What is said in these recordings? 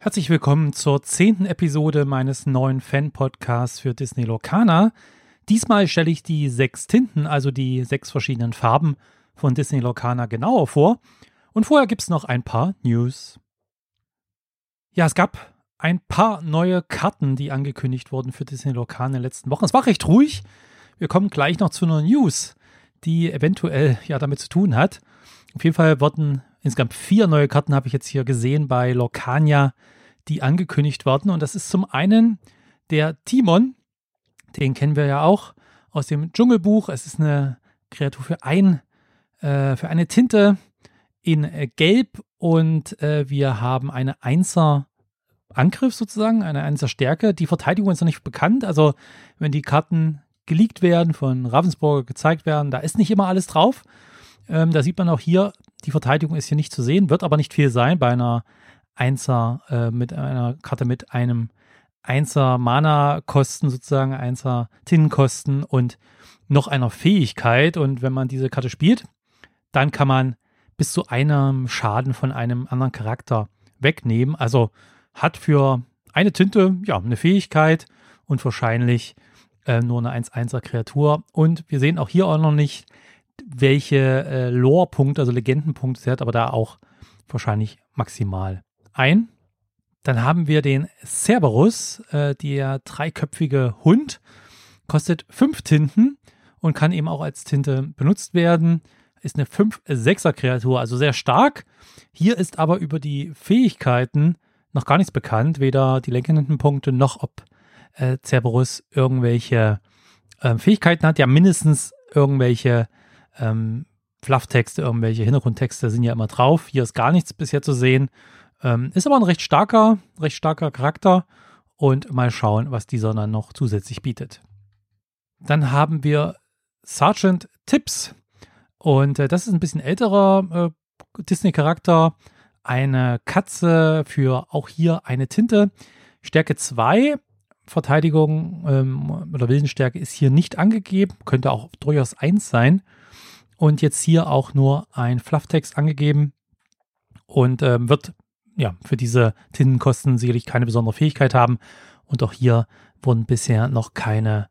Herzlich willkommen zur zehnten Episode meines neuen Fan-Podcasts für Disney Locana. Diesmal stelle ich die sechs Tinten, also die sechs verschiedenen Farben von Disney Locana genauer vor. Und vorher gibt es noch ein paar News. Ja, es gab ein paar neue Karten, die angekündigt wurden für Disney Locana in den letzten Wochen. Es war recht ruhig. Wir kommen gleich noch zu einer News, die eventuell ja damit zu tun hat. Auf jeden Fall wurden insgesamt vier neue Karten, habe ich jetzt hier gesehen bei Locania, die angekündigt werden. Und das ist zum einen der Timon, den kennen wir ja auch aus dem Dschungelbuch. Es ist eine Kreatur für, ein, äh, für eine Tinte in äh, Gelb und äh, wir haben eine Einser Angriff sozusagen, eine Einser Stärke. Die Verteidigung ist noch nicht bekannt. Also wenn die Karten geleakt werden, von Ravensburger gezeigt werden, da ist nicht immer alles drauf. Ähm, da sieht man auch hier, die Verteidigung ist hier nicht zu sehen, wird aber nicht viel sein bei einer Einser äh, mit einer Karte mit einem Einser Mana-Kosten sozusagen, Einser Tinnenkosten und noch einer Fähigkeit. Und wenn man diese Karte spielt, dann kann man bis zu einem Schaden von einem anderen Charakter wegnehmen. Also hat für eine Tinte ja eine Fähigkeit und wahrscheinlich äh, nur eine 1-1er Kreatur. Und wir sehen auch hier auch noch nicht, welche äh, Lore-Punkte, also Legendenpunkte sie hat, aber da auch wahrscheinlich maximal ein. Dann haben wir den Cerberus, äh, der dreiköpfige Hund, kostet fünf Tinten und kann eben auch als Tinte benutzt werden. Ist eine 5-6er Kreatur, also sehr stark. Hier ist aber über die Fähigkeiten noch gar nichts bekannt, weder die lenkenden Punkte noch ob äh, Cerberus irgendwelche äh, Fähigkeiten hat. Ja, mindestens irgendwelche ähm, Flufftexte, irgendwelche Hintergrundtexte sind ja immer drauf. Hier ist gar nichts bisher zu sehen. Ähm, ist aber ein recht starker, recht starker Charakter und mal schauen, was dieser dann noch zusätzlich bietet. Dann haben wir Sergeant Tips und äh, das ist ein bisschen älterer äh, Disney-Charakter. Eine Katze für auch hier eine Tinte. Stärke 2, Verteidigung ähm, oder Willenstärke ist hier nicht angegeben, könnte auch durchaus 1 sein. Und jetzt hier auch nur ein Flufftext angegeben und ähm, wird ja, für diese Tintenkosten sicherlich keine besondere Fähigkeit haben. Und auch hier wurden bisher noch keine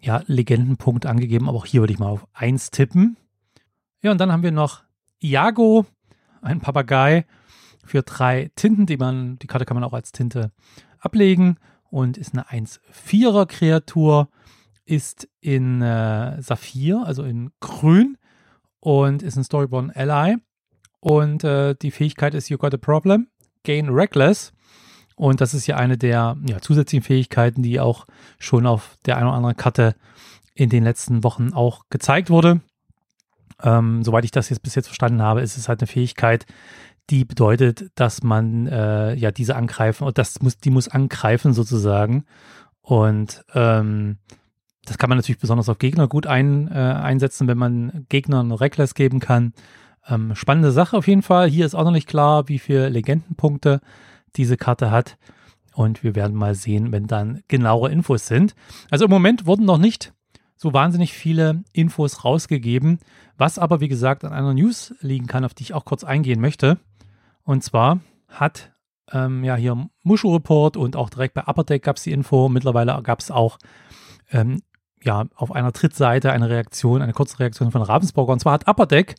ja, Legendenpunkte angegeben, aber auch hier würde ich mal auf 1 tippen. Ja, und dann haben wir noch Iago, ein Papagei für drei Tinten, die man, die Karte kann man auch als Tinte ablegen und ist eine 1-4er Kreatur, ist in äh, Saphir, also in Grün und ist ein Storyborn Ally. Und äh, die Fähigkeit ist You Got a Problem. Gain Reckless. Und das ist ja eine der ja, zusätzlichen Fähigkeiten, die auch schon auf der einen oder anderen Karte in den letzten Wochen auch gezeigt wurde. Ähm, soweit ich das jetzt bis jetzt verstanden habe, ist es halt eine Fähigkeit, die bedeutet, dass man äh, ja diese angreifen und das muss, die muss angreifen sozusagen. Und ähm, das kann man natürlich besonders auf Gegner gut ein, äh, einsetzen, wenn man Gegnern Reckless geben kann. Ähm, spannende Sache auf jeden Fall. Hier ist auch noch nicht klar, wie viele Legendenpunkte diese Karte hat. Und wir werden mal sehen, wenn dann genauere Infos sind. Also im Moment wurden noch nicht so wahnsinnig viele Infos rausgegeben, was aber wie gesagt an einer News liegen kann, auf die ich auch kurz eingehen möchte. Und zwar hat ähm, ja hier Mushu Report und auch direkt bei Upper Deck gab es die Info. Mittlerweile gab es auch ähm, ja auf einer Trittseite eine Reaktion, eine kurze Reaktion von Ravensburger. Und zwar hat Upper Deck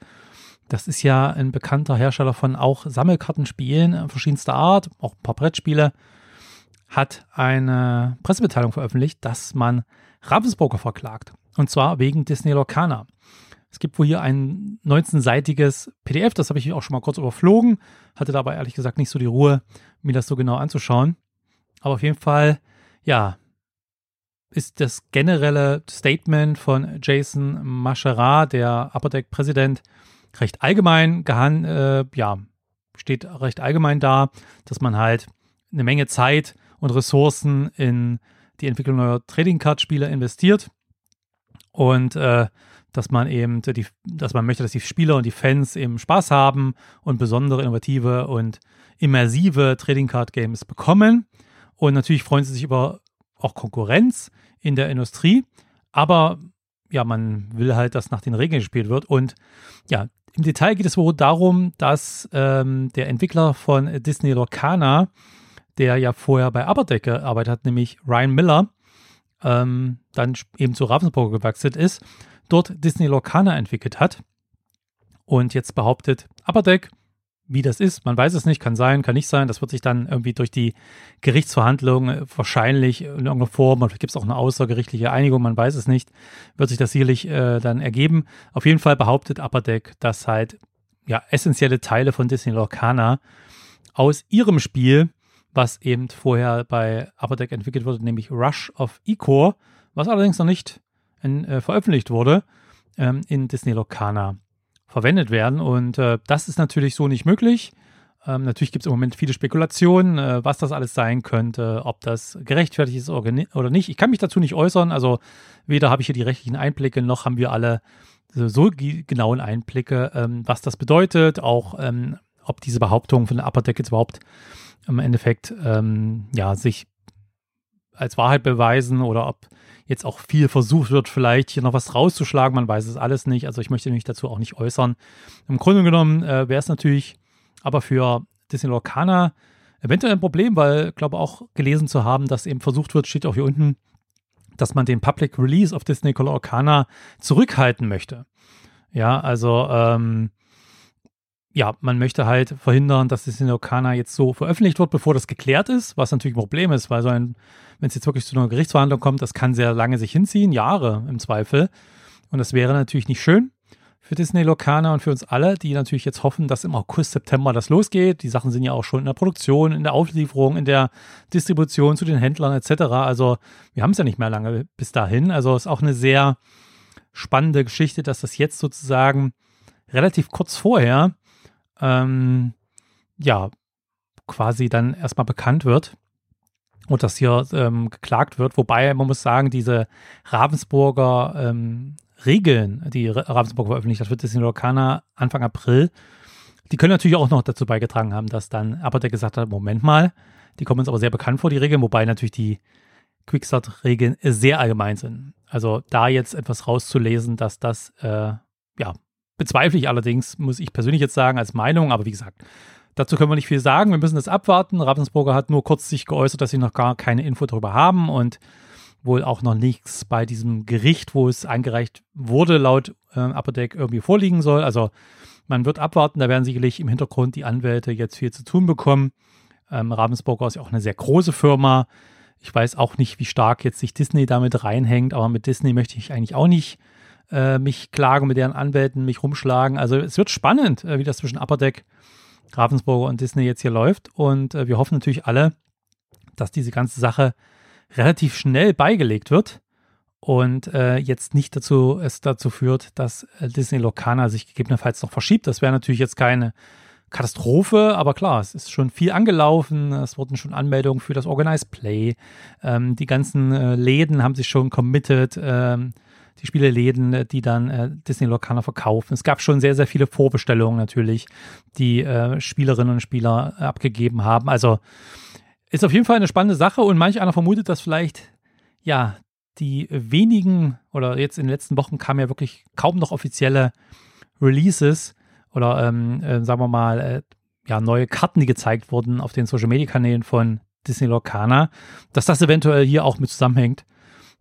das ist ja ein bekannter Hersteller von auch Sammelkartenspielen äh, verschiedenster Art, auch ein paar Brettspiele, hat eine Pressemitteilung veröffentlicht, dass man Ravensburger verklagt. Und zwar wegen Disney Locana. Es gibt wohl hier ein 19-seitiges PDF, das habe ich auch schon mal kurz überflogen, hatte dabei ehrlich gesagt nicht so die Ruhe, mir das so genau anzuschauen. Aber auf jeden Fall, ja, ist das generelle Statement von Jason Mascherat, der Upper Deck Präsident, recht allgemein gehan, äh, ja, steht recht allgemein da, dass man halt eine Menge Zeit und Ressourcen in die Entwicklung neuer Trading Card Spiele investiert und äh, dass man eben die, dass man möchte, dass die Spieler und die Fans eben Spaß haben und besondere innovative und immersive Trading Card Games bekommen. Und natürlich freuen sie sich über auch Konkurrenz in der Industrie, aber ja, man will halt, dass nach den Regeln gespielt wird. Und ja, im Detail geht es wohl darum, dass ähm, der Entwickler von Disney Lorcana, der ja vorher bei Upper gearbeitet hat, nämlich Ryan Miller, ähm, dann eben zu Ravensburger gewachsen ist, dort Disney Lorcaner entwickelt hat. Und jetzt behauptet, Upper wie das ist, man weiß es nicht, kann sein, kann nicht sein. Das wird sich dann irgendwie durch die Gerichtsverhandlungen wahrscheinlich in irgendeiner Form, oder gibt es auch eine außergerichtliche Einigung, man weiß es nicht, wird sich das sicherlich äh, dann ergeben. Auf jeden Fall behauptet Upper Deck, dass halt ja essentielle Teile von Disney Lorcana aus ihrem Spiel, was eben vorher bei Upper Deck entwickelt wurde, nämlich Rush of Ecor, was allerdings noch nicht in, äh, veröffentlicht wurde, ähm, in Disney Lorcana verwendet werden. Und äh, das ist natürlich so nicht möglich. Ähm, natürlich gibt es im Moment viele Spekulationen, äh, was das alles sein könnte, ob das gerechtfertigt ist oder nicht. Ich kann mich dazu nicht äußern. Also weder habe ich hier die rechtlichen Einblicke, noch haben wir alle so, so genauen Einblicke, ähm, was das bedeutet, auch ähm, ob diese Behauptungen von der Upper Deck jetzt überhaupt im Endeffekt ähm, ja, sich als Wahrheit beweisen oder ob jetzt auch viel versucht wird, vielleicht hier noch was rauszuschlagen. Man weiß es alles nicht. Also ich möchte mich dazu auch nicht äußern. Im Grunde genommen äh, wäre es natürlich aber für Disney Lorcana eventuell ein Problem, weil ich glaube auch gelesen zu haben, dass eben versucht wird, steht auch hier unten, dass man den Public Release of Disney Lorcana zurückhalten möchte. Ja, also ähm, ja, man möchte halt verhindern, dass Disney Lorcana jetzt so veröffentlicht wird, bevor das geklärt ist, was natürlich ein Problem ist, weil so ein wenn es jetzt wirklich zu einer Gerichtsverhandlung kommt, das kann sehr lange sich hinziehen, Jahre im Zweifel. Und das wäre natürlich nicht schön für Disney Locana und für uns alle, die natürlich jetzt hoffen, dass im August, September das losgeht. Die Sachen sind ja auch schon in der Produktion, in der Auslieferung, in der Distribution zu den Händlern etc. Also wir haben es ja nicht mehr lange bis dahin. Also es ist auch eine sehr spannende Geschichte, dass das jetzt sozusagen relativ kurz vorher ähm, ja quasi dann erstmal bekannt wird und dass hier ähm, geklagt wird. Wobei man muss sagen, diese Ravensburger ähm, Regeln, die Ravensburg veröffentlicht hat für Disney Lorcaner Anfang April, die können natürlich auch noch dazu beigetragen haben, dass dann Apotek gesagt hat, Moment mal, die kommen uns aber sehr bekannt vor, die Regeln, wobei natürlich die Quickstart-Regeln sehr allgemein sind. Also da jetzt etwas rauszulesen, dass das, äh, ja, bezweifle ich allerdings, muss ich persönlich jetzt sagen, als Meinung, aber wie gesagt, Dazu können wir nicht viel sagen. Wir müssen das abwarten. Ravensburger hat nur kurz sich geäußert, dass sie noch gar keine Info darüber haben und wohl auch noch nichts bei diesem Gericht, wo es eingereicht wurde, laut äh, Apothek irgendwie vorliegen soll. Also man wird abwarten. Da werden sicherlich im Hintergrund die Anwälte jetzt viel zu tun bekommen. Ähm, Ravensburger ist ja auch eine sehr große Firma. Ich weiß auch nicht, wie stark jetzt sich Disney damit reinhängt, aber mit Disney möchte ich eigentlich auch nicht äh, mich klagen, mit deren Anwälten mich rumschlagen. Also es wird spannend, äh, wie das zwischen Upper Deck Ravensburger und Disney jetzt hier läuft. Und äh, wir hoffen natürlich alle, dass diese ganze Sache relativ schnell beigelegt wird und äh, jetzt nicht dazu es dazu führt, dass äh, Disney Locana sich gegebenenfalls noch verschiebt. Das wäre natürlich jetzt keine Katastrophe, aber klar, es ist schon viel angelaufen. Es wurden schon Anmeldungen für das Organized Play. Ähm, die ganzen äh, Läden haben sich schon committed. Ähm, die Spieleläden, äh, die dann äh, Disney Locana verkaufen. Es gab schon sehr, sehr viele Vorbestellungen natürlich, die äh, Spielerinnen und Spieler äh, abgegeben haben. Also ist auf jeden Fall eine spannende Sache und manch einer vermutet, dass vielleicht, ja, die wenigen oder jetzt in den letzten Wochen kamen ja wirklich kaum noch offizielle Releases oder ähm, äh, sagen wir mal, äh, ja, neue Karten, die gezeigt wurden auf den Social Media Kanälen von Disney Locana, dass das eventuell hier auch mit zusammenhängt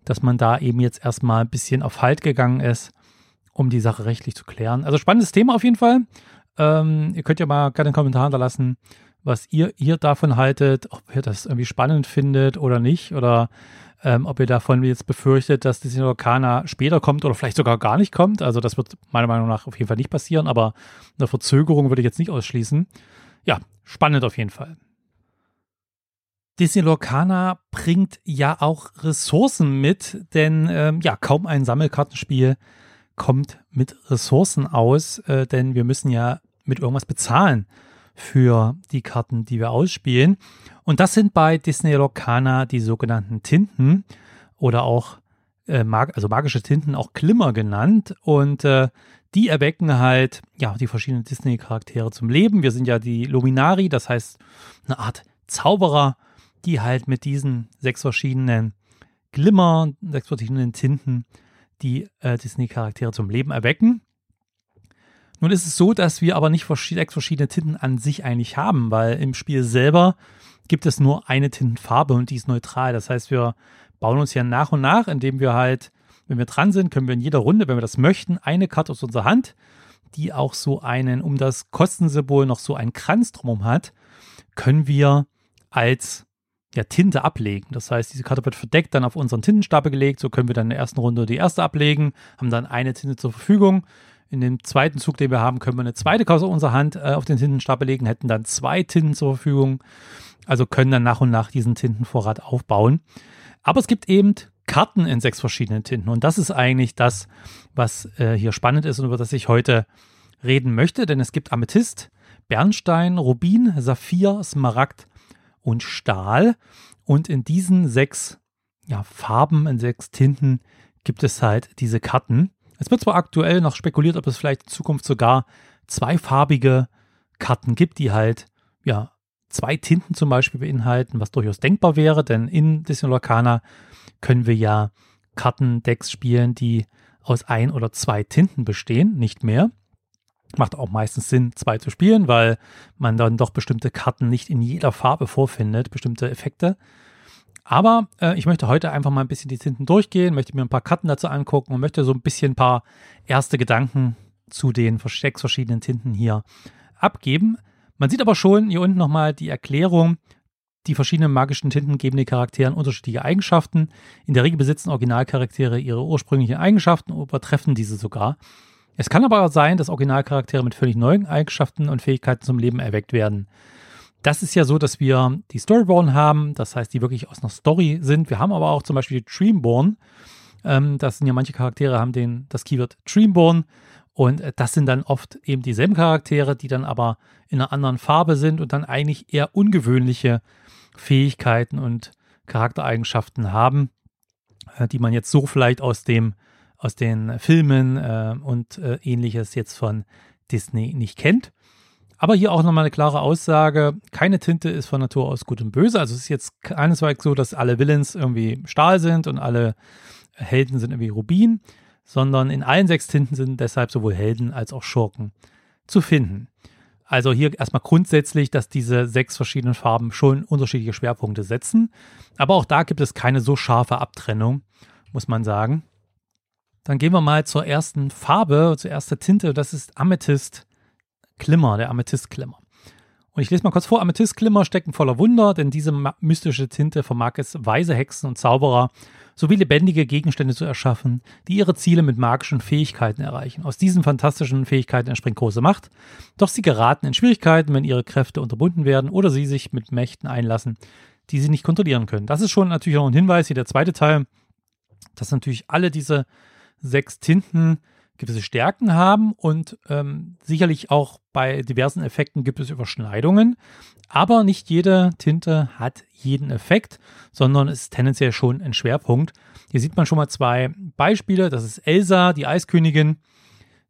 dass man da eben jetzt erstmal ein bisschen auf Halt gegangen ist, um die Sache rechtlich zu klären. Also spannendes Thema auf jeden Fall. Ähm, ihr könnt ja mal gerne einen Kommentar hinterlassen, was ihr hier davon haltet, ob ihr das irgendwie spannend findet oder nicht oder ähm, ob ihr davon jetzt befürchtet, dass Disney Lorcana später kommt oder vielleicht sogar gar nicht kommt. Also das wird meiner Meinung nach auf jeden Fall nicht passieren, aber eine Verzögerung würde ich jetzt nicht ausschließen. Ja, spannend auf jeden Fall. Disney Lorcana bringt ja auch Ressourcen mit, denn ähm, ja, kaum ein Sammelkartenspiel kommt mit Ressourcen aus, äh, denn wir müssen ja mit irgendwas bezahlen für die Karten, die wir ausspielen. Und das sind bei Disney Lorcana die sogenannten Tinten oder auch äh, mag also magische Tinten, auch Glimmer genannt. Und äh, die erwecken halt ja die verschiedenen Disney-Charaktere zum Leben. Wir sind ja die Luminari, das heißt eine Art Zauberer die halt mit diesen sechs verschiedenen Glimmer, sechs verschiedenen Tinten die äh, Disney-Charaktere zum Leben erwecken. Nun ist es so, dass wir aber nicht sechs verschiedene Tinten an sich eigentlich haben, weil im Spiel selber gibt es nur eine Tintenfarbe und die ist neutral. Das heißt, wir bauen uns ja nach und nach, indem wir halt, wenn wir dran sind, können wir in jeder Runde, wenn wir das möchten, eine Karte aus unserer Hand, die auch so einen, um das Kostensymbol noch so einen Kranz drumherum hat, können wir als ja, Tinte ablegen. Das heißt, diese Karte wird verdeckt, dann auf unseren Tintenstapel gelegt. So können wir dann in der ersten Runde die erste ablegen, haben dann eine Tinte zur Verfügung. In dem zweiten Zug, den wir haben, können wir eine zweite Karte unserer Hand äh, auf den Tintenstapel legen, hätten dann zwei Tinten zur Verfügung. Also können dann nach und nach diesen Tintenvorrat aufbauen. Aber es gibt eben Karten in sechs verschiedenen Tinten. Und das ist eigentlich das, was äh, hier spannend ist und über das ich heute reden möchte. Denn es gibt Amethyst, Bernstein, Rubin, Saphir, Smaragd und Stahl. Und in diesen sechs ja, Farben, in sechs Tinten gibt es halt diese Karten. Es wird zwar aktuell noch spekuliert, ob es vielleicht in Zukunft sogar zweifarbige Karten gibt, die halt ja zwei Tinten zum Beispiel beinhalten, was durchaus denkbar wäre, denn in Disney Lorcana können wir ja Kartendecks spielen, die aus ein oder zwei Tinten bestehen, nicht mehr. Macht auch meistens Sinn, zwei zu spielen, weil man dann doch bestimmte Karten nicht in jeder Farbe vorfindet, bestimmte Effekte. Aber äh, ich möchte heute einfach mal ein bisschen die Tinten durchgehen, möchte mir ein paar Karten dazu angucken und möchte so ein bisschen ein paar erste Gedanken zu den sechs verschiedenen Tinten hier abgeben. Man sieht aber schon hier unten nochmal die Erklärung. Die verschiedenen magischen Tinten geben den Charakteren unterschiedliche Eigenschaften. In der Regel besitzen Originalcharaktere ihre ursprünglichen Eigenschaften und übertreffen diese sogar. Es kann aber auch sein, dass Originalcharaktere mit völlig neuen Eigenschaften und Fähigkeiten zum Leben erweckt werden. Das ist ja so, dass wir die Storyborn haben, das heißt, die wirklich aus einer Story sind. Wir haben aber auch zum Beispiel die Dreamborn. Ähm, das sind ja manche Charaktere, haben den, das Keyword Dreamborn. Und äh, das sind dann oft eben dieselben Charaktere, die dann aber in einer anderen Farbe sind und dann eigentlich eher ungewöhnliche Fähigkeiten und Charaktereigenschaften haben, äh, die man jetzt so vielleicht aus dem aus den Filmen äh, und äh, ähnliches jetzt von Disney nicht kennt. Aber hier auch nochmal eine klare Aussage. Keine Tinte ist von Natur aus gut und böse. Also es ist jetzt keinesfalls so, dass alle Villains irgendwie Stahl sind und alle Helden sind irgendwie Rubin, sondern in allen sechs Tinten sind deshalb sowohl Helden als auch Schurken zu finden. Also hier erstmal grundsätzlich, dass diese sechs verschiedenen Farben schon unterschiedliche Schwerpunkte setzen. Aber auch da gibt es keine so scharfe Abtrennung, muss man sagen. Dann gehen wir mal zur ersten Farbe, zur ersten Tinte. Das ist Amethyst Glimmer, der Amethyst Glimmer. Und ich lese mal kurz vor: Amethyst Glimmer stecken voller Wunder, denn diese mystische Tinte vermag es, weise Hexen und Zauberer sowie lebendige Gegenstände zu erschaffen, die ihre Ziele mit magischen Fähigkeiten erreichen. Aus diesen fantastischen Fähigkeiten entspringt große Macht, doch sie geraten in Schwierigkeiten, wenn ihre Kräfte unterbunden werden oder sie sich mit Mächten einlassen, die sie nicht kontrollieren können. Das ist schon natürlich auch ein Hinweis, hier der zweite Teil, dass natürlich alle diese sechs Tinten gewisse Stärken haben und ähm, sicherlich auch bei diversen Effekten gibt es Überschneidungen. Aber nicht jede Tinte hat jeden Effekt, sondern ist tendenziell schon ein Schwerpunkt. Hier sieht man schon mal zwei Beispiele. Das ist Elsa, die Eiskönigin,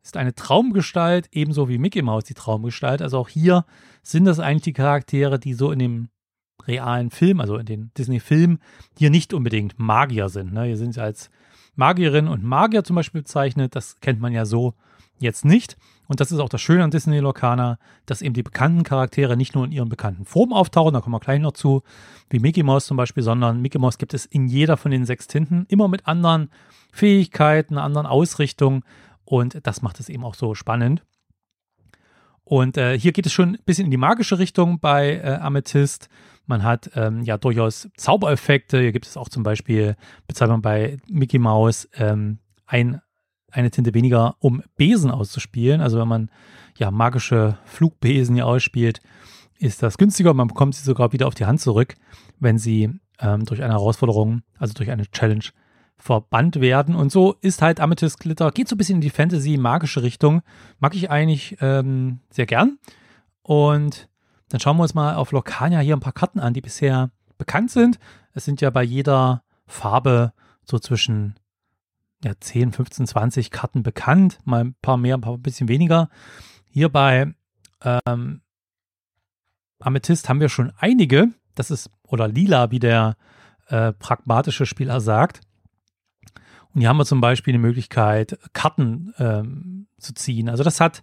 ist eine Traumgestalt, ebenso wie Mickey Mouse die Traumgestalt. Also auch hier sind das eigentlich die Charaktere, die so in dem realen Film, also in den Disney-Filmen, hier nicht unbedingt Magier sind. Ne? Hier sind sie als Magierinnen und Magier zum Beispiel bezeichnet. Das kennt man ja so jetzt nicht. Und das ist auch das Schöne an Disney Locana, dass eben die bekannten Charaktere nicht nur in ihren bekannten Formen auftauchen, da kommen wir gleich noch zu, wie Mickey Mouse zum Beispiel, sondern Mickey Mouse gibt es in jeder von den sechs Tinten, immer mit anderen Fähigkeiten, anderen Ausrichtungen. Und das macht es eben auch so spannend. Und äh, hier geht es schon ein bisschen in die magische Richtung bei äh, Amethyst. Man hat ähm, ja durchaus Zaubereffekte. Hier gibt es auch zum Beispiel, bezahlt man bei Mickey Mouse ähm, ein, eine Tinte weniger, um Besen auszuspielen. Also wenn man ja magische Flugbesen hier ausspielt, ist das günstiger. Man bekommt sie sogar wieder auf die Hand zurück, wenn sie ähm, durch eine Herausforderung, also durch eine Challenge verbannt werden. Und so ist halt Amethyst Glitter, geht so ein bisschen in die Fantasy-magische Richtung. Mag ich eigentlich ähm, sehr gern. Und dann schauen wir uns mal auf Locania hier ein paar Karten an, die bisher bekannt sind. Es sind ja bei jeder Farbe so zwischen ja, 10, 15, 20 Karten bekannt. Mal ein paar mehr, ein paar ein bisschen weniger. Hier bei ähm, Amethyst haben wir schon einige. Das ist, oder lila, wie der äh, pragmatische Spieler sagt. Und hier haben wir zum Beispiel die Möglichkeit, Karten ähm, zu ziehen. Also das hat,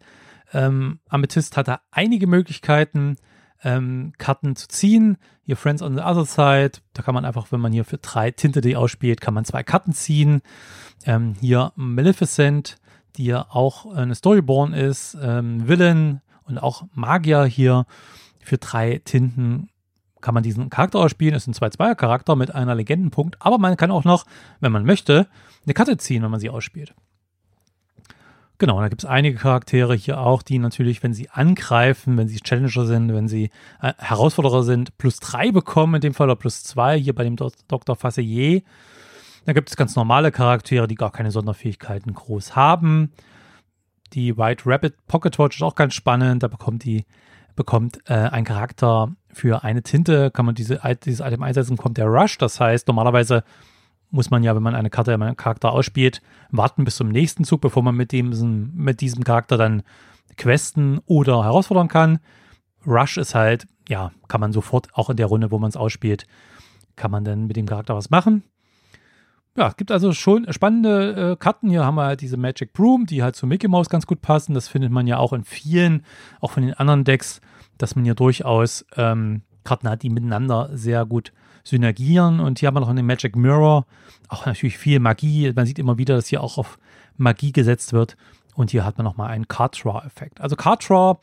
ähm, Amethyst hat da einige Möglichkeiten. Ähm, Karten zu ziehen. Hier Friends on the Other Side, da kann man einfach, wenn man hier für drei Tinte die ausspielt, kann man zwei Karten ziehen. Ähm, hier Maleficent, die ja auch eine Storyborn ist, ähm, Villain und auch Magier hier für drei Tinten kann man diesen Charakter ausspielen. Es ist ein 2-2er-Charakter mit einer Legendenpunkt, aber man kann auch noch, wenn man möchte, eine Karte ziehen, wenn man sie ausspielt. Genau, da gibt es einige Charaktere hier auch, die natürlich, wenn sie angreifen, wenn sie Challenger sind, wenn sie äh, Herausforderer sind, plus drei bekommen, in dem Fall oder plus zwei, hier bei dem Do Dr. Fasselier. Da gibt es ganz normale Charaktere, die gar keine Sonderfähigkeiten groß haben. Die White Rabbit Pocket Watch ist auch ganz spannend. Da bekommt die bekommt äh, ein Charakter für eine Tinte, kann man diese, dieses Item einsetzen, kommt der Rush. Das heißt, normalerweise muss man ja, wenn man eine Karte, einen Charakter ausspielt, warten bis zum nächsten Zug, bevor man mit, dem, mit diesem Charakter dann questen oder herausfordern kann. Rush ist halt, ja, kann man sofort, auch in der Runde, wo man es ausspielt, kann man dann mit dem Charakter was machen. Ja, es gibt also schon spannende äh, Karten. Hier haben wir halt diese Magic Broom, die halt zu Mickey Mouse ganz gut passen. Das findet man ja auch in vielen, auch von den anderen Decks, dass man hier durchaus ähm, Karten hat, die miteinander sehr gut synergieren. Und hier haben wir noch einen Magic Mirror, auch natürlich viel Magie. Man sieht immer wieder, dass hier auch auf Magie gesetzt wird. Und hier hat man nochmal einen Card Draw-Effekt. Also Card Draw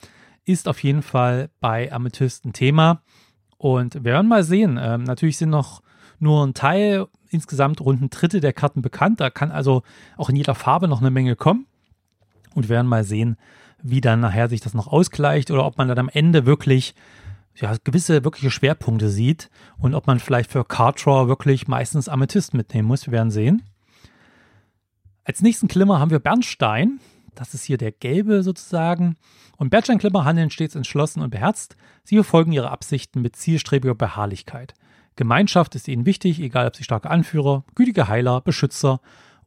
ist auf jeden Fall bei Amethyst ein Thema. Und wir werden mal sehen. Ähm, natürlich sind noch nur ein Teil, insgesamt rund ein Drittel der Karten bekannt. Da kann also auch in jeder Farbe noch eine Menge kommen. Und wir werden mal sehen, wie dann nachher sich das noch ausgleicht oder ob man dann am Ende wirklich ja, gewisse wirkliche Schwerpunkte sieht und ob man vielleicht für Card Draw wirklich meistens Amethyst mitnehmen muss. Wir werden sehen. Als nächsten Klimmer haben wir Bernstein. Das ist hier der gelbe sozusagen. Und Bernstein-Klimmer handeln stets entschlossen und beherzt. Sie verfolgen ihre Absichten mit zielstrebiger Beharrlichkeit. Gemeinschaft ist ihnen wichtig, egal ob sie starke Anführer, gütige Heiler, Beschützer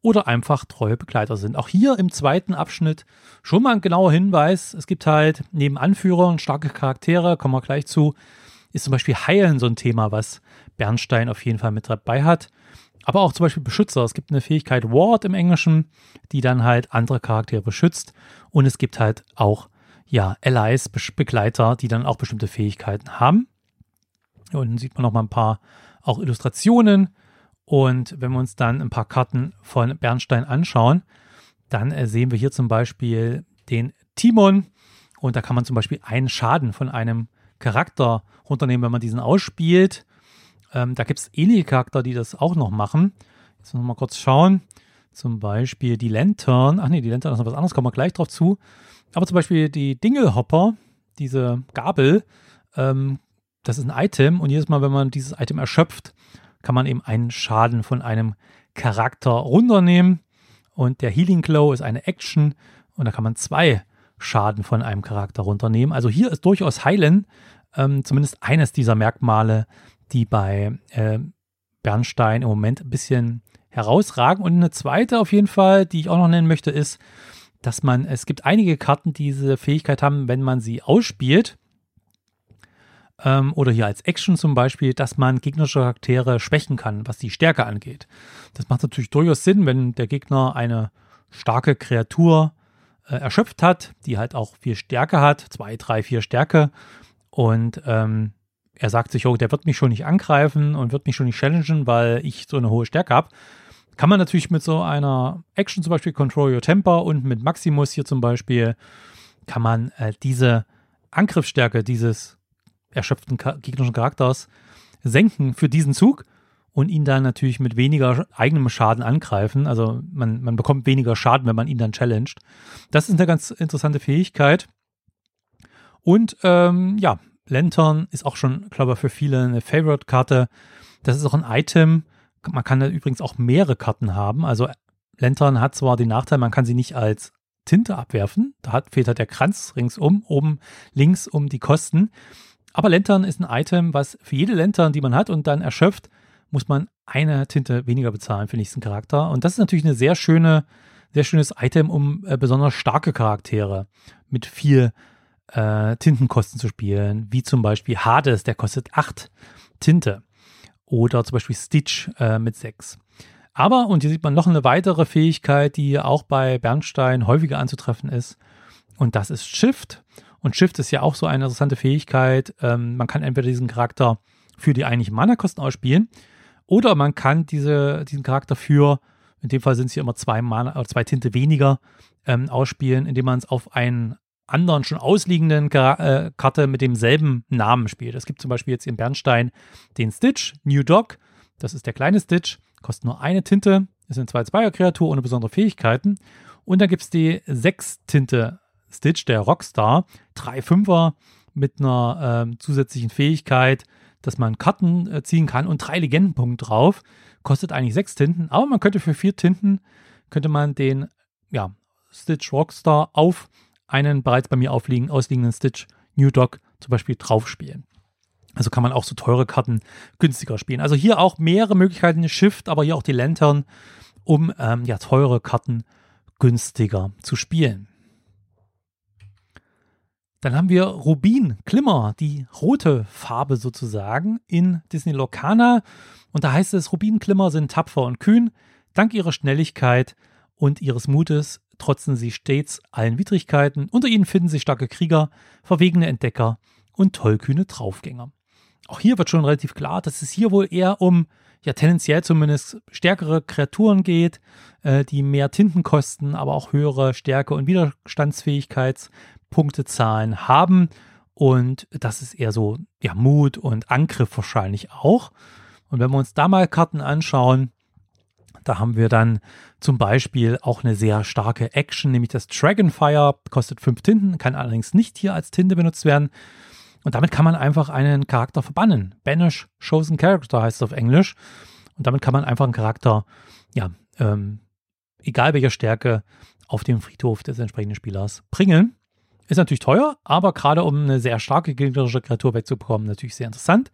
oder einfach treue Begleiter sind. Auch hier im zweiten Abschnitt schon mal ein genauer Hinweis. Es gibt halt neben Anführern starke Charaktere, kommen wir gleich zu, ist zum Beispiel Heilen so ein Thema, was Bernstein auf jeden Fall mit dabei hat. Aber auch zum Beispiel Beschützer. Es gibt eine Fähigkeit Ward im Englischen, die dann halt andere Charaktere beschützt. Und es gibt halt auch, ja, Allies, Begleiter, die dann auch bestimmte Fähigkeiten haben. Hier unten sieht man noch mal ein paar auch Illustrationen. Und wenn wir uns dann ein paar Karten von Bernstein anschauen, dann äh, sehen wir hier zum Beispiel den Timon. Und da kann man zum Beispiel einen Schaden von einem Charakter runternehmen, wenn man diesen ausspielt. Ähm, da gibt es ähnliche Charakter, die das auch noch machen. Jetzt müssen wir mal kurz schauen. Zum Beispiel die Lantern. Ach nee, die Lantern ist noch was anderes, kommen wir gleich drauf zu. Aber zum Beispiel die Dingelhopper, diese Gabel, ähm, das ist ein Item. Und jedes Mal, wenn man dieses Item erschöpft, kann man eben einen Schaden von einem Charakter runternehmen. Und der Healing Glow ist eine Action und da kann man zwei Schaden von einem Charakter runternehmen. Also hier ist durchaus Heilen ähm, zumindest eines dieser Merkmale, die bei äh, Bernstein im Moment ein bisschen herausragen. Und eine zweite auf jeden Fall, die ich auch noch nennen möchte, ist, dass man, es gibt einige Karten, die diese Fähigkeit haben, wenn man sie ausspielt, ähm, oder hier als Action zum Beispiel, dass man gegnerische Charaktere schwächen kann, was die Stärke angeht. Das macht natürlich durchaus Sinn, wenn der Gegner eine starke Kreatur äh, erschöpft hat, die halt auch viel Stärke hat, zwei, drei, vier Stärke. Und ähm, er sagt sich, oh, der wird mich schon nicht angreifen und wird mich schon nicht challengen, weil ich so eine hohe Stärke habe. Kann man natürlich mit so einer Action zum Beispiel Control Your Temper und mit Maximus hier zum Beispiel, kann man äh, diese Angriffsstärke dieses erschöpften gegnerischen Charakters senken für diesen Zug und ihn dann natürlich mit weniger eigenem Schaden angreifen. Also man, man bekommt weniger Schaden, wenn man ihn dann challenged. Das ist eine ganz interessante Fähigkeit. Und ähm, ja, Lantern ist auch schon, glaube ich, für viele eine Favorite-Karte. Das ist auch ein Item. Man kann da übrigens auch mehrere Karten haben. Also Lantern hat zwar den Nachteil, man kann sie nicht als Tinte abwerfen. Da hat, fehlt halt der Kranz ringsum, oben links um die Kosten. Aber Lantern ist ein Item, was für jede Lantern, die man hat und dann erschöpft, muss man eine Tinte weniger bezahlen für den nächsten Charakter. Und das ist natürlich eine sehr schöne, sehr schönes Item, um äh, besonders starke Charaktere mit viel äh, Tintenkosten zu spielen, wie zum Beispiel Hades, der kostet acht Tinte. Oder zum Beispiel Stitch äh, mit sechs. Aber, und hier sieht man noch eine weitere Fähigkeit, die auch bei Bernstein häufiger anzutreffen ist. Und das ist Shift. Und Shift ist ja auch so eine interessante Fähigkeit. Ähm, man kann entweder diesen Charakter für die eigentlichen Mana-Kosten ausspielen oder man kann diese, diesen Charakter für, in dem Fall sind es hier immer zwei Mana oder zwei Tinte weniger, ähm, ausspielen, indem man es auf einen anderen schon ausliegenden Ka äh, Karte mit demselben Namen spielt. Es gibt zum Beispiel jetzt in Bernstein den Stitch, New Dog. Das ist der kleine Stitch, kostet nur eine Tinte, ist eine 2-2er-Kreatur ohne besondere Fähigkeiten. Und dann gibt es die 6-Tinte Stitch, der Rockstar, 3-5er mit einer äh, zusätzlichen Fähigkeit, dass man Karten äh, ziehen kann und drei Legendenpunkte drauf. Kostet eigentlich sechs Tinten, aber man könnte für vier Tinten, könnte man den ja, Stitch Rockstar auf einen bereits bei mir aufliegen, ausliegenden Stitch New Dog zum Beispiel drauf spielen. Also kann man auch so teure Karten günstiger spielen. Also hier auch mehrere Möglichkeiten, Shift, aber hier auch die Lantern, um ähm, ja teure Karten günstiger zu spielen. Dann haben wir Rubin Glimmer, die rote Farbe sozusagen in Disney Locana. Und da heißt es, Rubin Glimmer sind tapfer und kühn. Dank ihrer Schnelligkeit und ihres Mutes trotzen sie stets allen Widrigkeiten. Unter ihnen finden sich starke Krieger, verwegene Entdecker und tollkühne Draufgänger. Auch hier wird schon relativ klar, dass es hier wohl eher um ja tendenziell zumindest stärkere Kreaturen geht, äh, die mehr Tinten kosten, aber auch höhere Stärke und Widerstandsfähigkeits Punktezahlen haben. Und das ist eher so, ja, Mut und Angriff wahrscheinlich auch. Und wenn wir uns da mal Karten anschauen, da haben wir dann zum Beispiel auch eine sehr starke Action, nämlich das Dragonfire, kostet fünf Tinten, kann allerdings nicht hier als Tinte benutzt werden. Und damit kann man einfach einen Charakter verbannen. Banish Chosen Character heißt es auf Englisch. Und damit kann man einfach einen Charakter, ja, ähm, egal welcher Stärke, auf dem Friedhof des entsprechenden Spielers bringen. Ist natürlich teuer, aber gerade um eine sehr starke gegnerische Kreatur wegzubekommen, natürlich sehr interessant.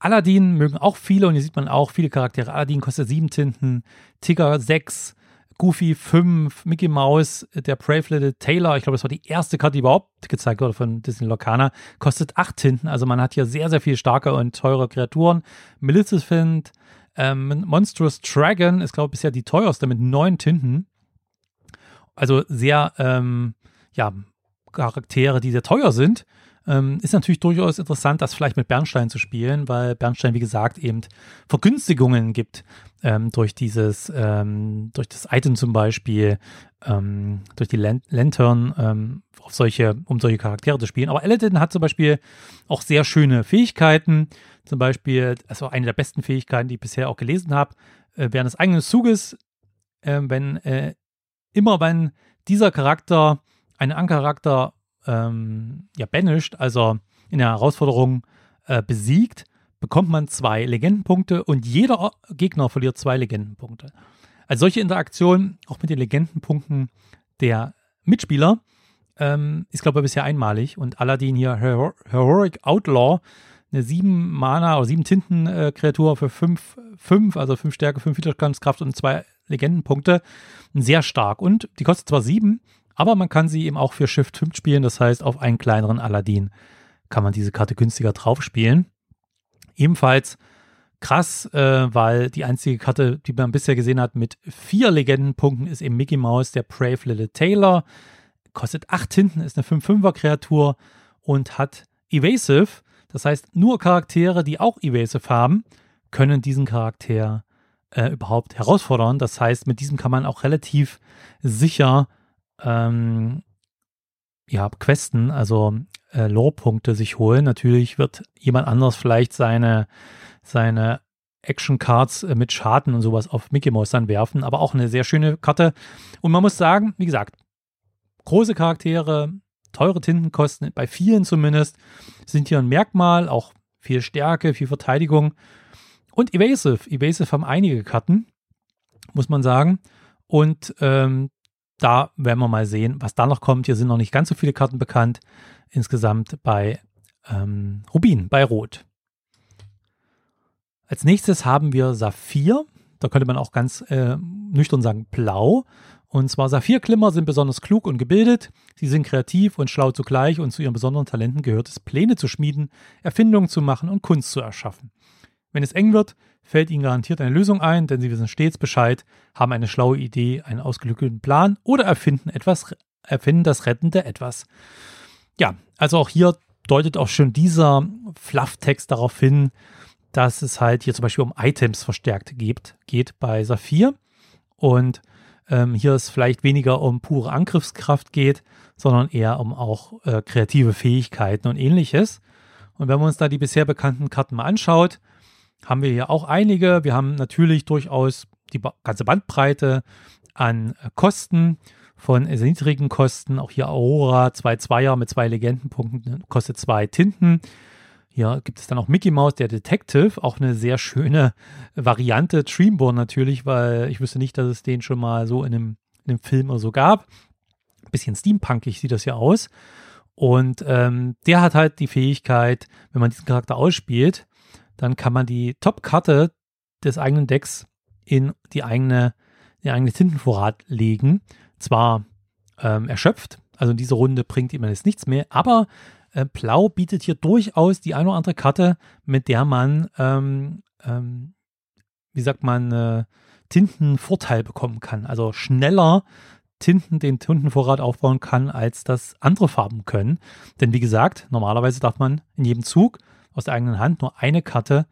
Aladdin mögen auch viele und hier sieht man auch viele Charaktere. Aladdin kostet sieben Tinten, Tigger sechs, Goofy 5, Mickey Mouse, der Brave Little Taylor, ich glaube, das war die erste Karte, die überhaupt gezeigt wurde von Disney Locana, kostet acht Tinten. Also man hat hier sehr, sehr viel starke und teure Kreaturen. Maleficent, ähm, Monstrous Dragon ist, glaube ich, bisher die teuerste mit neun Tinten. Also sehr, ähm, ja, Charaktere, die sehr teuer sind, ähm, ist natürlich durchaus interessant, das vielleicht mit Bernstein zu spielen, weil Bernstein, wie gesagt, eben Vergünstigungen gibt ähm, durch dieses, ähm, durch das Item zum Beispiel, ähm, durch die Lantern, ähm, auf solche, um solche Charaktere zu spielen. Aber Aladdin hat zum Beispiel auch sehr schöne Fähigkeiten. Zum Beispiel, also eine der besten Fähigkeiten, die ich bisher auch gelesen habe, äh, während des eigenen Zuges, äh, wenn äh, immer wenn dieser Charakter einen Ankercharakter ähm, ja, banished, also in der Herausforderung äh, besiegt, bekommt man zwei Legendenpunkte und jeder Gegner verliert zwei Legendenpunkte. Also solche Interaktion, auch mit den Legendenpunkten der Mitspieler, ähm, ist, glaube ich, bisher einmalig. Und Aladdin hier, Hero Heroic Outlaw, eine sieben Mana oder sieben Tinten-Kreatur äh, für fünf, fünf, also fünf Stärke, fünf Widerstandskraft und zwei Legendenpunkte. Sehr stark. Und die kostet zwar sieben, aber man kann sie eben auch für Shift 5 spielen, das heißt, auf einen kleineren Aladdin kann man diese Karte günstiger drauf spielen. Ebenfalls krass, äh, weil die einzige Karte, die man bisher gesehen hat, mit vier Legendenpunkten ist eben Mickey Mouse, der Brave Little Taylor. Kostet acht Tinten, ist eine 5-5er-Kreatur und hat Evasive. Das heißt, nur Charaktere, die auch Evasive haben, können diesen Charakter äh, überhaupt herausfordern. Das heißt, mit diesem kann man auch relativ sicher ähm, ja, Questen, also äh, Lore-Punkte sich holen. Natürlich wird jemand anders vielleicht seine, seine Action-Cards äh, mit Schaden und sowas auf Mickey Mouse dann werfen, aber auch eine sehr schöne Karte. Und man muss sagen, wie gesagt, große Charaktere, teure Tintenkosten, bei vielen zumindest, sind hier ein Merkmal, auch viel Stärke, viel Verteidigung. Und Evasive. Evasive haben einige Karten, muss man sagen. Und ähm, da werden wir mal sehen, was da noch kommt. Hier sind noch nicht ganz so viele Karten bekannt. Insgesamt bei ähm, Rubin, bei Rot. Als nächstes haben wir Saphir. Da könnte man auch ganz äh, nüchtern sagen Blau. Und zwar Saphirklimmer sind besonders klug und gebildet. Sie sind kreativ und schlau zugleich und zu ihren besonderen Talenten gehört es, Pläne zu schmieden, Erfindungen zu machen und Kunst zu erschaffen. Wenn es eng wird, fällt ihnen garantiert eine Lösung ein, denn sie wissen stets Bescheid, haben eine schlaue Idee, einen ausgeklügelten Plan oder erfinden etwas, erfinden das rettende Etwas. ja, also auch hier deutet auch schon dieser Flufftext darauf hin, dass es halt hier zum Beispiel um Items verstärkt geht, geht bei Saphir. Und ähm, hier es vielleicht weniger um pure Angriffskraft geht, sondern eher um auch äh, kreative Fähigkeiten und ähnliches. Und wenn man uns da die bisher bekannten Karten mal anschaut, haben wir hier auch einige. Wir haben natürlich durchaus die ganze Bandbreite an äh, Kosten von sehr niedrigen Kosten. Auch hier Aurora, zwei Zweier mit zwei Legendenpunkten, kostet zwei Tinten. Hier gibt es dann auch Mickey Mouse, der Detective, auch eine sehr schöne Variante. Dreamborn natürlich, weil ich wüsste nicht, dass es den schon mal so in einem, in einem Film oder so gab. Bisschen steampunkig sieht das ja aus. Und ähm, der hat halt die Fähigkeit, wenn man diesen Charakter ausspielt, dann kann man die Top-Karte des eigenen Decks in die eigene, den eigenen Tintenvorrat legen. Zwar ähm, erschöpft, also in dieser Runde bringt ihm jetzt nichts mehr, aber äh, Blau bietet hier durchaus die eine oder andere Karte, mit der man, ähm, ähm, wie sagt man, äh, Tintenvorteil bekommen kann. Also schneller Tinten den Tintenvorrat aufbauen kann, als das andere Farben können. Denn wie gesagt, normalerweise darf man in jedem Zug aus der eigenen Hand nur eine Karte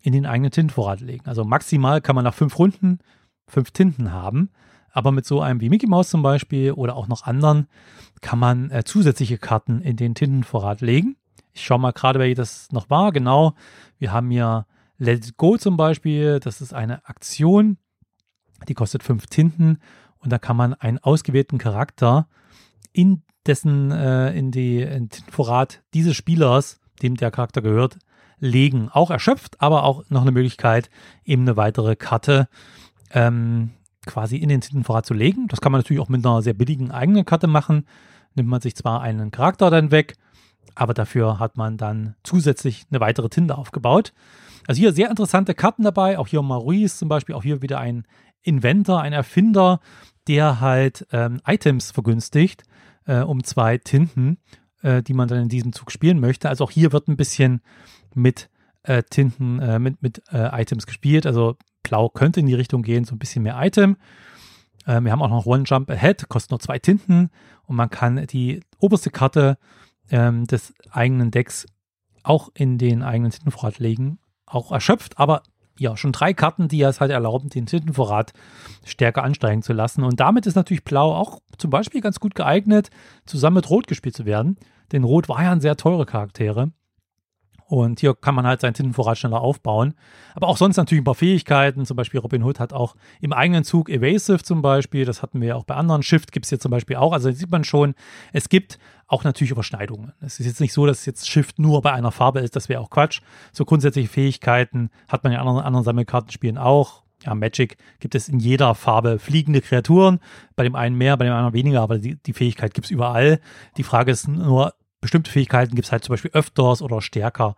in den eigenen Tintenvorrat legen. Also maximal kann man nach fünf Runden fünf Tinten haben. Aber mit so einem wie Mickey Mouse zum Beispiel oder auch noch anderen kann man äh, zusätzliche Karten in den Tintenvorrat legen. Ich schaue mal gerade, welche das noch war. Genau, wir haben hier Let It Go zum Beispiel. Das ist eine Aktion, die kostet fünf Tinten und da kann man einen ausgewählten Charakter in dessen, äh, in die in Tintenvorrat dieses Spielers, dem der Charakter gehört, legen. Auch erschöpft, aber auch noch eine Möglichkeit, eben eine weitere Karte ähm, quasi in den Tintenvorrat zu legen. Das kann man natürlich auch mit einer sehr billigen eigenen Karte machen. Nimmt man sich zwar einen Charakter dann weg, aber dafür hat man dann zusätzlich eine weitere Tinte aufgebaut. Also hier sehr interessante Karten dabei, auch hier Maurice zum Beispiel, auch hier wieder ein Inventor, ein Erfinder, der halt ähm, Items vergünstigt äh, um zwei Tinten, äh, die man dann in diesem Zug spielen möchte. Also auch hier wird ein bisschen mit äh, Tinten, äh, mit, mit äh, Items gespielt. Also Blau könnte in die Richtung gehen, so ein bisschen mehr Item. Äh, wir haben auch noch One Jump Ahead, kostet nur zwei Tinten und man kann die oberste Karte ähm, des eigenen Decks auch in den eigenen Tintenvorrat legen. Auch erschöpft, aber ja, schon drei Karten, die es halt erlauben, den Tintenvorrat stärker ansteigen zu lassen. Und damit ist natürlich Blau auch zum Beispiel ganz gut geeignet, zusammen mit Rot gespielt zu werden. Denn Rot war ja ein sehr teure Charaktere. Und hier kann man halt seinen Tintenvorrat schneller aufbauen. Aber auch sonst natürlich ein paar Fähigkeiten. Zum Beispiel Robin Hood hat auch im eigenen Zug Evasive zum Beispiel. Das hatten wir ja auch bei anderen. Shift gibt es hier zum Beispiel auch. Also sieht man schon, es gibt auch natürlich Überschneidungen. Es ist jetzt nicht so, dass jetzt Shift nur bei einer Farbe ist. Das wäre auch Quatsch. So grundsätzliche Fähigkeiten hat man in anderen, anderen Sammelkartenspielen auch. Ja, Magic gibt es in jeder Farbe fliegende Kreaturen. Bei dem einen mehr, bei dem anderen weniger, aber die, die Fähigkeit gibt es überall. Die Frage ist nur, bestimmte Fähigkeiten gibt es halt zum Beispiel öfters oder stärker.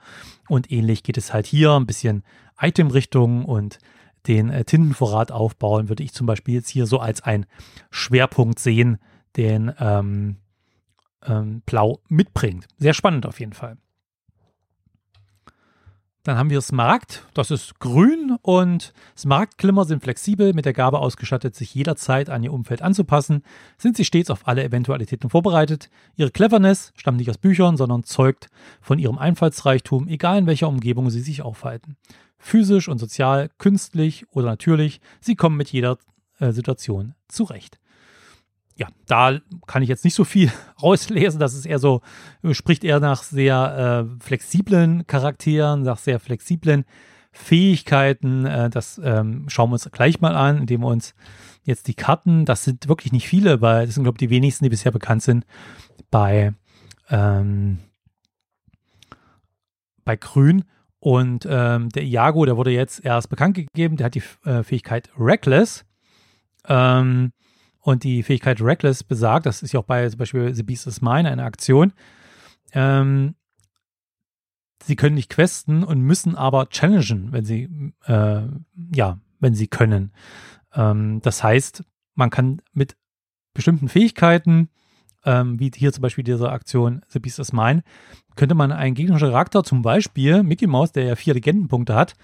Und ähnlich geht es halt hier ein bisschen Item-Richtung und den äh, Tintenvorrat aufbauen, würde ich zum Beispiel jetzt hier so als ein Schwerpunkt sehen, den ähm, ähm, Blau mitbringt. Sehr spannend auf jeden Fall. Dann haben wir Smaragd, das ist grün und Smaragdklimmer sind flexibel, mit der Gabe ausgestattet, sich jederzeit an ihr Umfeld anzupassen, sind sie stets auf alle Eventualitäten vorbereitet. Ihre Cleverness stammt nicht aus Büchern, sondern zeugt von ihrem Einfallsreichtum, egal in welcher Umgebung sie sich aufhalten. Physisch und sozial, künstlich oder natürlich, sie kommen mit jeder äh, Situation zurecht ja, da kann ich jetzt nicht so viel rauslesen. Das ist eher so, spricht eher nach sehr äh, flexiblen Charakteren, nach sehr flexiblen Fähigkeiten. Äh, das ähm, schauen wir uns gleich mal an, indem wir uns jetzt die Karten, das sind wirklich nicht viele, weil das sind, glaube ich, die wenigsten, die bisher bekannt sind, bei, ähm, bei Grün. Und ähm, der Iago, der wurde jetzt erst bekannt gegeben, der hat die äh, Fähigkeit Reckless. Ähm, und die Fähigkeit Reckless besagt, das ist ja auch bei zum Beispiel The Beast is Mine eine Aktion, ähm, sie können nicht questen und müssen aber challengen, wenn sie, äh, ja, wenn sie können. Ähm, das heißt, man kann mit bestimmten Fähigkeiten, ähm, wie hier zum Beispiel diese Aktion The Beast is Mine, könnte man einen gegnerischen Charakter, zum Beispiel Mickey Mouse, der ja vier Legendenpunkte hat,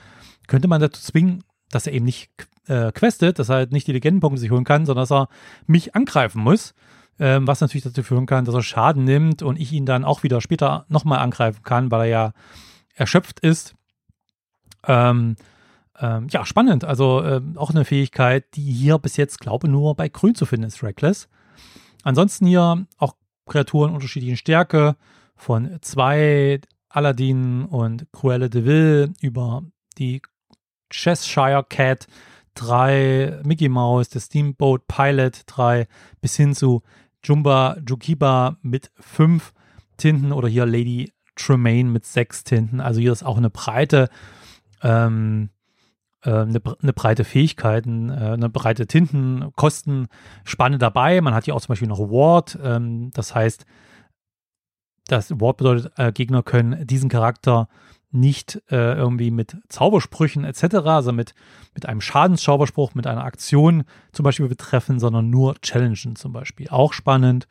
könnte man dazu zwingen, dass er eben nicht äh, questet, dass er halt nicht die Legendenpunkte sich holen kann, sondern dass er mich angreifen muss. ähm, was natürlich dazu führen kann, dass er Schaden nimmt und ich ihn dann auch wieder später nochmal angreifen kann, weil er ja erschöpft ist. Ähm, ähm, ja, spannend. Also ähm, auch eine Fähigkeit, die hier bis jetzt, glaube ich, nur bei Grün zu finden ist, Reckless. Ansonsten hier auch Kreaturen unterschiedlichen Stärke von zwei Aladdin und Cruella de Vil über die Cheshire Cat, drei Mickey Mouse, der Steamboat Pilot, drei bis hin zu Jumba Jukiba mit fünf Tinten oder hier Lady Tremaine mit sechs Tinten. Also hier ist auch eine breite, ähm, äh, eine, eine, breite Fähigkeiten, äh, eine breite Tintenkostenspanne dabei. Man hat hier auch zum Beispiel noch Ward. Ähm, das heißt, das Ward bedeutet, äh, Gegner können diesen Charakter nicht äh, irgendwie mit Zaubersprüchen etc., also mit, mit einem Schadenszauberspruch, mit einer Aktion zum Beispiel betreffen, sondern nur challengen zum Beispiel. Auch spannend.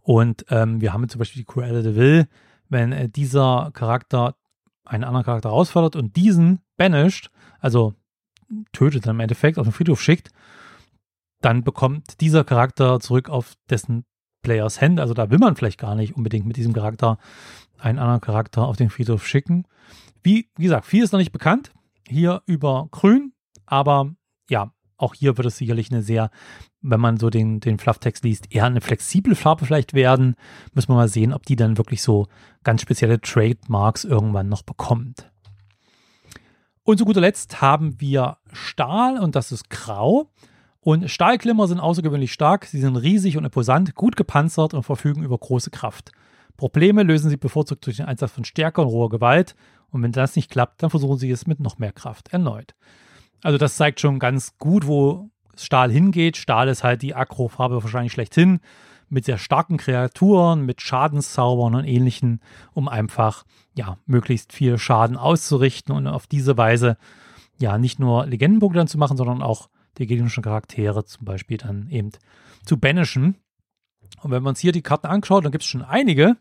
Und ähm, wir haben zum Beispiel die Cruella de Vil, wenn äh, dieser Charakter einen anderen Charakter herausfordert und diesen banished, also tötet dann im Endeffekt, auf den Friedhof schickt, dann bekommt dieser Charakter zurück auf dessen Players Hand. Also da will man vielleicht gar nicht unbedingt mit diesem Charakter einen anderen Charakter auf den Friedhof schicken. Wie, wie gesagt, viel ist noch nicht bekannt. Hier über Grün, aber ja, auch hier wird es sicherlich eine sehr, wenn man so den, den Flufftext liest, eher eine flexible Farbe vielleicht werden. Müssen wir mal sehen, ob die dann wirklich so ganz spezielle Trademarks irgendwann noch bekommt. Und zu guter Letzt haben wir Stahl und das ist grau. Und Stahlklimmer sind außergewöhnlich stark, sie sind riesig und imposant, gut gepanzert und verfügen über große Kraft. Probleme lösen sie bevorzugt durch den Einsatz von Stärke und roher Gewalt. Und wenn das nicht klappt, dann versuchen sie es mit noch mehr Kraft erneut. Also das zeigt schon ganz gut, wo Stahl hingeht. Stahl ist halt die Aggro-Farbe wahrscheinlich schlechthin. Mit sehr starken Kreaturen, mit Schadenszaubern und ähnlichen, um einfach ja möglichst viel Schaden auszurichten und auf diese Weise ja nicht nur Legendenpunkte dann zu machen, sondern auch die gegnerischen Charaktere zum Beispiel dann eben zu banishen. Und wenn man uns hier die Karten anschaut, dann gibt es schon einige.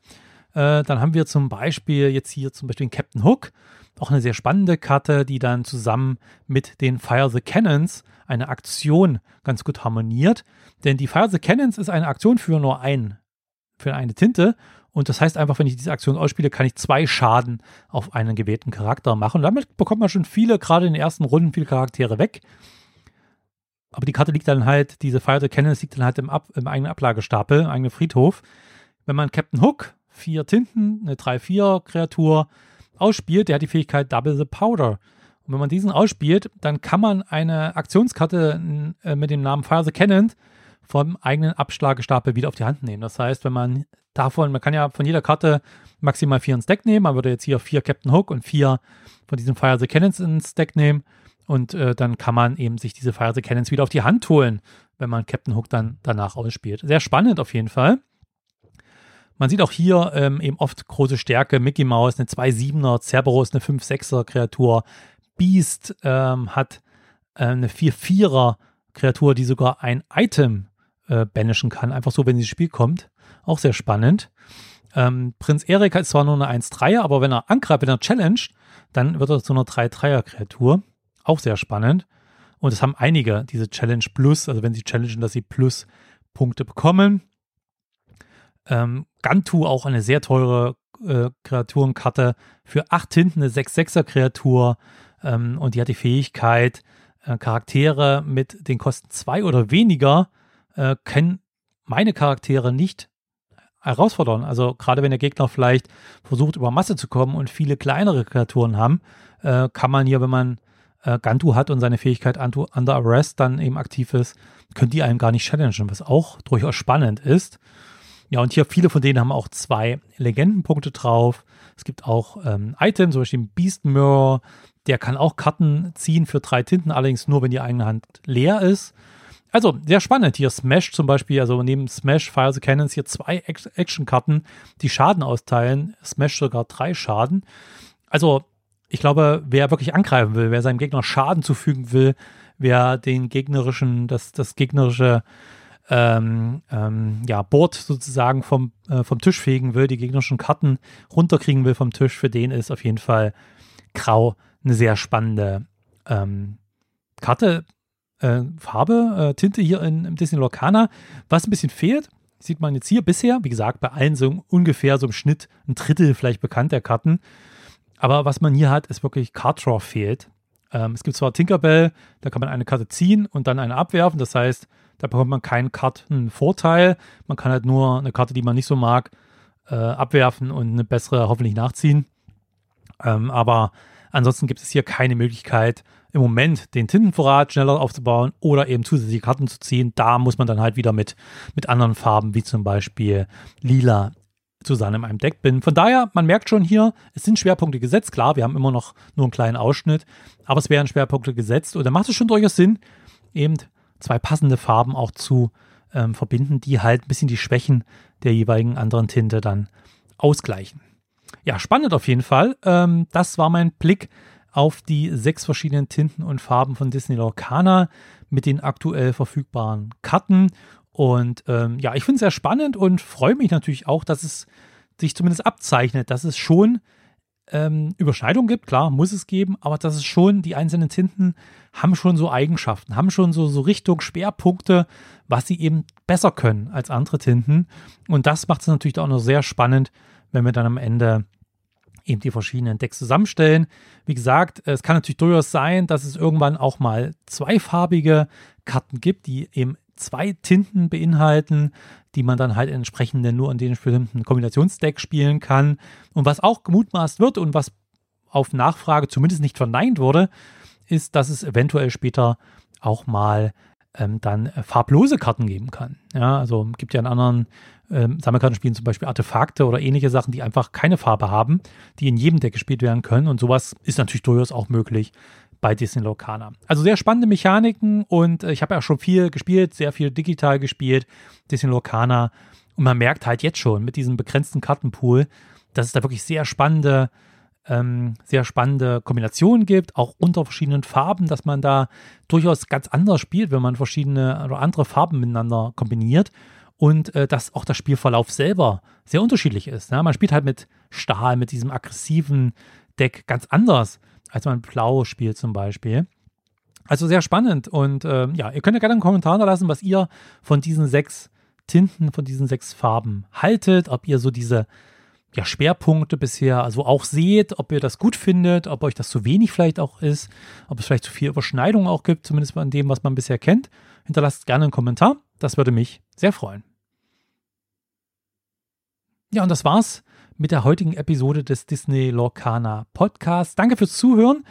Äh, dann haben wir zum Beispiel jetzt hier zum Beispiel den Captain Hook, auch eine sehr spannende Karte, die dann zusammen mit den Fire the Cannons eine Aktion ganz gut harmoniert. Denn die Fire the Cannons ist eine Aktion für nur ein, für eine Tinte. Und das heißt einfach, wenn ich diese Aktion ausspiele, kann ich zwei Schaden auf einen gewählten Charakter machen. Und damit bekommt man schon viele, gerade in den ersten Runden, viele Charaktere weg. Aber die Karte liegt dann halt, diese Fire the Cannons liegt dann halt im, Ab, im eigenen Ablagestapel, im eigenen Friedhof. Wenn man Captain Hook, vier Tinten, eine 3-4-Kreatur ausspielt, der hat die Fähigkeit Double the Powder. Und wenn man diesen ausspielt, dann kann man eine Aktionskarte äh, mit dem Namen Fire the Cannon vom eigenen Abschlagestapel wieder auf die Hand nehmen. Das heißt, wenn man davon, man kann ja von jeder Karte maximal vier ins Deck nehmen. Man würde jetzt hier vier Captain Hook und vier von diesen Fire the Cannons ins Deck nehmen. Und äh, dann kann man eben sich diese Fire the Cannons wieder auf die Hand holen, wenn man Captain Hook dann danach ausspielt. Sehr spannend auf jeden Fall. Man sieht auch hier ähm, eben oft große Stärke. Mickey Mouse, eine 2-7er, Cerberus, eine 5-6er Kreatur. Beast ähm, hat äh, eine 4-4er Kreatur, die sogar ein Item äh, banishen kann, einfach so, wenn sie ins Spiel kommt. Auch sehr spannend. Ähm, Prinz Erik ist zwar nur eine 1-3er, aber wenn er angreift, wenn er challenged, dann wird er zu einer 3-3er Kreatur. Auch sehr spannend. Und es haben einige, diese Challenge Plus, also wenn sie challengen, dass sie Plus Punkte bekommen. Ähm, Gantu auch eine sehr teure äh, Kreaturenkarte. Für acht Tinten eine 6-6er Kreatur. Ähm, und die hat die Fähigkeit, äh, Charaktere mit den Kosten 2 oder weniger äh, können meine Charaktere nicht herausfordern. Also gerade wenn der Gegner vielleicht versucht, über Masse zu kommen und viele kleinere Kreaturen haben, äh, kann man hier, wenn man äh, Gantu hat und seine Fähigkeit Under Arrest dann eben aktiv ist, können die einem gar nicht challengen, was auch durchaus spannend ist. Ja, und hier viele von denen haben auch zwei Legendenpunkte drauf. Es gibt auch ähm, Items, zum Beispiel Beast Mirror, der kann auch Karten ziehen für drei Tinten, allerdings nur, wenn die eigene Hand leer ist. Also sehr spannend. Hier Smash zum Beispiel, also neben Smash Fire the Cannons hier zwei Action-Karten, die Schaden austeilen. Smash sogar drei Schaden. Also ich glaube, wer wirklich angreifen will, wer seinem Gegner Schaden zufügen will, wer den gegnerischen, das, das gegnerische ähm, ähm, ja, Board sozusagen vom, äh, vom Tisch fegen will, die gegnerischen Karten runterkriegen will vom Tisch, für den ist auf jeden Fall Grau eine sehr spannende ähm, Karte. äh, Farbe, äh, Tinte hier in, im Disney Lorcaner. Was ein bisschen fehlt, sieht man jetzt hier bisher, wie gesagt, bei allen so ungefähr so im Schnitt ein Drittel vielleicht bekannt der Karten. Aber was man hier hat, ist wirklich Card Draw fehlt. Ähm, es gibt zwar Tinkerbell, da kann man eine Karte ziehen und dann eine abwerfen. Das heißt, da bekommt man keinen Kartenvorteil. Man kann halt nur eine Karte, die man nicht so mag, äh, abwerfen und eine bessere hoffentlich nachziehen. Ähm, aber ansonsten gibt es hier keine Möglichkeit, im Moment den Tintenvorrat schneller aufzubauen oder eben zusätzliche Karten zu ziehen. Da muss man dann halt wieder mit, mit anderen Farben, wie zum Beispiel lila, zusammen in einem Deck bin. Von daher, man merkt schon hier, es sind Schwerpunkte gesetzt. Klar, wir haben immer noch nur einen kleinen Ausschnitt, aber es werden Schwerpunkte gesetzt und da macht es schon durchaus Sinn, eben zwei passende Farben auch zu ähm, verbinden, die halt ein bisschen die Schwächen der jeweiligen anderen Tinte dann ausgleichen. Ja, spannend auf jeden Fall. Ähm, das war mein Blick auf die sechs verschiedenen Tinten und Farben von Disney Lorcana mit den aktuell verfügbaren Karten. Und ähm, ja, ich finde es sehr spannend und freue mich natürlich auch, dass es sich zumindest abzeichnet, dass es schon ähm, Überschneidungen gibt, klar, muss es geben, aber dass es schon, die einzelnen Tinten haben schon so Eigenschaften, haben schon so, so Richtung Schwerpunkte, was sie eben besser können als andere Tinten. Und das macht es natürlich auch noch sehr spannend, wenn wir dann am Ende eben die verschiedenen Decks zusammenstellen. Wie gesagt, es kann natürlich durchaus sein, dass es irgendwann auch mal zweifarbige Karten gibt, die eben zwei Tinten beinhalten, die man dann halt entsprechend nur an den bestimmten Kombinationsdeck spielen kann. Und was auch gemutmaßt wird und was auf Nachfrage zumindest nicht verneint wurde, ist, dass es eventuell später auch mal ähm, dann farblose Karten geben kann. Ja, also gibt ja in anderen ähm, Sammelkartenspielen zum Beispiel Artefakte oder ähnliche Sachen, die einfach keine Farbe haben, die in jedem Deck gespielt werden können. Und sowas ist natürlich durchaus auch möglich bei Disney Locana. Also sehr spannende Mechaniken und äh, ich habe ja schon viel gespielt, sehr viel digital gespielt, Disney Locana. Und man merkt halt jetzt schon mit diesem begrenzten Kartenpool, dass es da wirklich sehr spannende, ähm, sehr spannende Kombinationen gibt, auch unter verschiedenen Farben, dass man da durchaus ganz anders spielt, wenn man verschiedene oder andere Farben miteinander kombiniert. Und äh, dass auch der Spielverlauf selber sehr unterschiedlich ist. Ja? Man spielt halt mit Stahl, mit diesem aggressiven Deck ganz anders als man blau spielt zum Beispiel. Also sehr spannend und ähm, ja, ihr könnt ja gerne einen Kommentar da lassen, was ihr von diesen sechs Tinten, von diesen sechs Farben haltet, ob ihr so diese ja, Schwerpunkte bisher also auch seht, ob ihr das gut findet, ob euch das zu wenig vielleicht auch ist, ob es vielleicht zu viel Überschneidung auch gibt, zumindest an dem, was man bisher kennt. Hinterlasst gerne einen Kommentar, das würde mich sehr freuen. Ja, und das war's mit der heutigen Episode des Disney Lorcana Podcasts. Danke fürs Zuhören.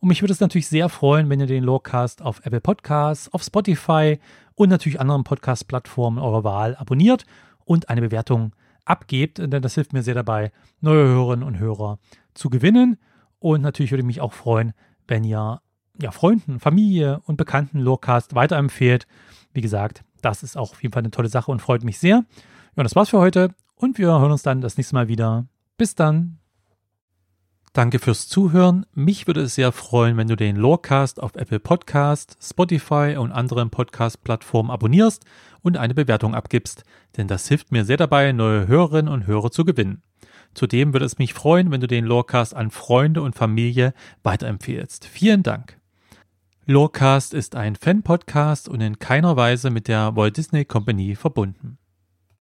Und mich würde es natürlich sehr freuen, wenn ihr den Lorcast auf Apple Podcasts, auf Spotify und natürlich anderen Podcast-Plattformen eurer Wahl abonniert und eine Bewertung abgebt, denn das hilft mir sehr dabei, neue Hörerinnen und Hörer zu gewinnen. Und natürlich würde ich mich auch freuen, wenn ihr ja, Freunden, Familie und Bekannten Lorcast weiterempfehlt. Wie gesagt, das ist auch auf jeden Fall eine tolle Sache und freut mich sehr. Ja, und das war's für heute. Und wir hören uns dann das nächste Mal wieder. Bis dann. Danke fürs Zuhören. Mich würde es sehr freuen, wenn du den Lorecast auf Apple Podcast, Spotify und anderen Podcast-Plattformen abonnierst und eine Bewertung abgibst, denn das hilft mir sehr dabei, neue Hörerinnen und Hörer zu gewinnen. Zudem würde es mich freuen, wenn du den Lorecast an Freunde und Familie weiterempfehlst. Vielen Dank. Lorecast ist ein Fan-Podcast und in keiner Weise mit der Walt Disney Company verbunden.